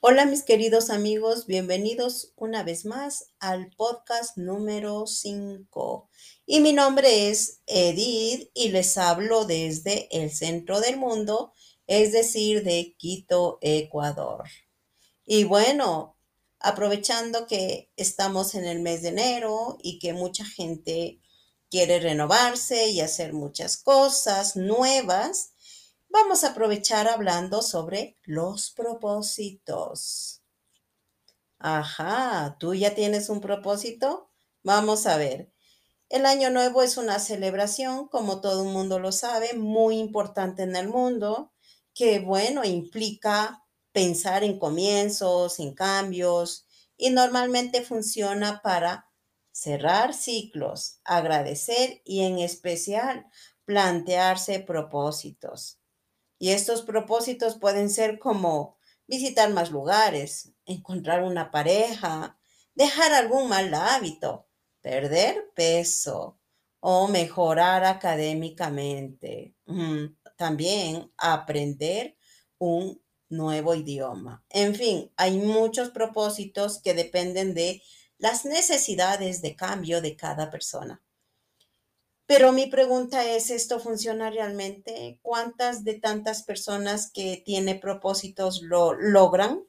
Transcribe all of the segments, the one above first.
Hola mis queridos amigos, bienvenidos una vez más al podcast número 5. Y mi nombre es Edith y les hablo desde el centro del mundo, es decir, de Quito, Ecuador. Y bueno, aprovechando que estamos en el mes de enero y que mucha gente quiere renovarse y hacer muchas cosas nuevas, vamos a aprovechar hablando sobre los propósitos. Ajá, ¿tú ya tienes un propósito? Vamos a ver. El año nuevo es una celebración, como todo el mundo lo sabe, muy importante en el mundo, que bueno, implica pensar en comienzos, en cambios, y normalmente funciona para cerrar ciclos, agradecer y en especial plantearse propósitos. Y estos propósitos pueden ser como visitar más lugares, encontrar una pareja, dejar algún mal hábito, perder peso o mejorar académicamente. Mm, también aprender un nuevo idioma. En fin, hay muchos propósitos que dependen de las necesidades de cambio de cada persona. Pero mi pregunta es, ¿esto funciona realmente? ¿Cuántas de tantas personas que tienen propósitos lo logran?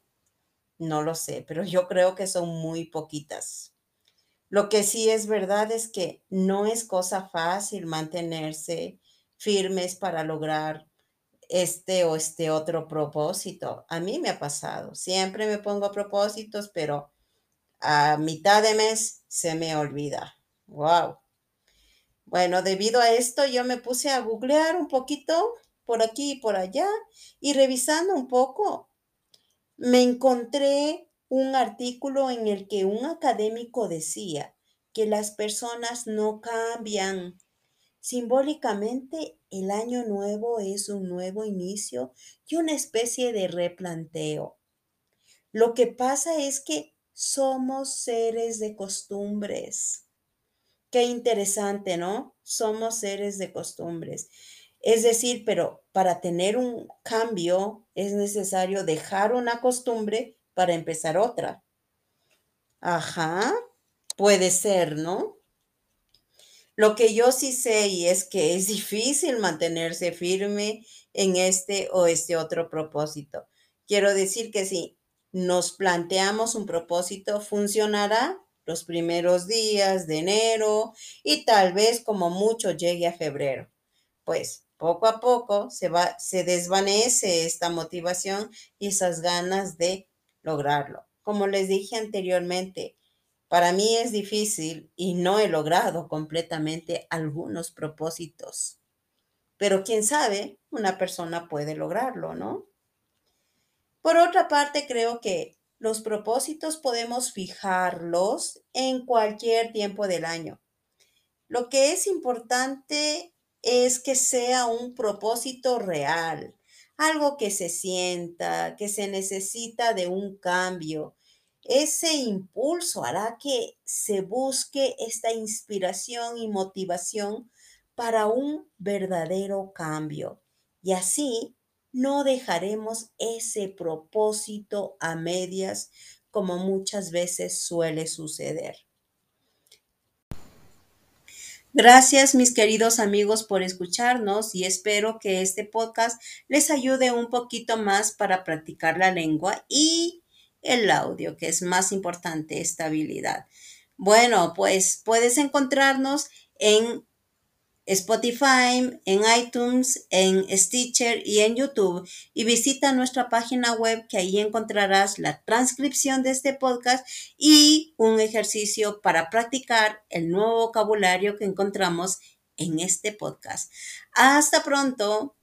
No lo sé, pero yo creo que son muy poquitas. Lo que sí es verdad es que no es cosa fácil mantenerse firmes para lograr este o este otro propósito. A mí me ha pasado. Siempre me pongo propósitos, pero a mitad de mes se me olvida. Wow. Bueno, debido a esto yo me puse a googlear un poquito por aquí y por allá y revisando un poco, me encontré un artículo en el que un académico decía que las personas no cambian. Simbólicamente, el año nuevo es un nuevo inicio y una especie de replanteo. Lo que pasa es que somos seres de costumbres. Qué interesante, ¿no? Somos seres de costumbres. Es decir, pero para tener un cambio es necesario dejar una costumbre para empezar otra. Ajá, puede ser, ¿no? Lo que yo sí sé y es que es difícil mantenerse firme en este o este otro propósito. Quiero decir que si nos planteamos un propósito, funcionará los primeros días de enero y tal vez como mucho llegue a febrero. Pues poco a poco se va, se desvanece esta motivación y esas ganas de lograrlo. Como les dije anteriormente, para mí es difícil y no he logrado completamente algunos propósitos. Pero quién sabe, una persona puede lograrlo, ¿no? Por otra parte, creo que los propósitos podemos fijarlos en cualquier tiempo del año. Lo que es importante es que sea un propósito real, algo que se sienta, que se necesita de un cambio. Ese impulso hará que se busque esta inspiración y motivación para un verdadero cambio. Y así no dejaremos ese propósito a medias como muchas veces suele suceder. Gracias mis queridos amigos por escucharnos y espero que este podcast les ayude un poquito más para practicar la lengua y el audio, que es más importante, estabilidad. Bueno, pues puedes encontrarnos en Spotify, en iTunes, en Stitcher y en YouTube. Y visita nuestra página web que ahí encontrarás la transcripción de este podcast y un ejercicio para practicar el nuevo vocabulario que encontramos en este podcast. Hasta pronto.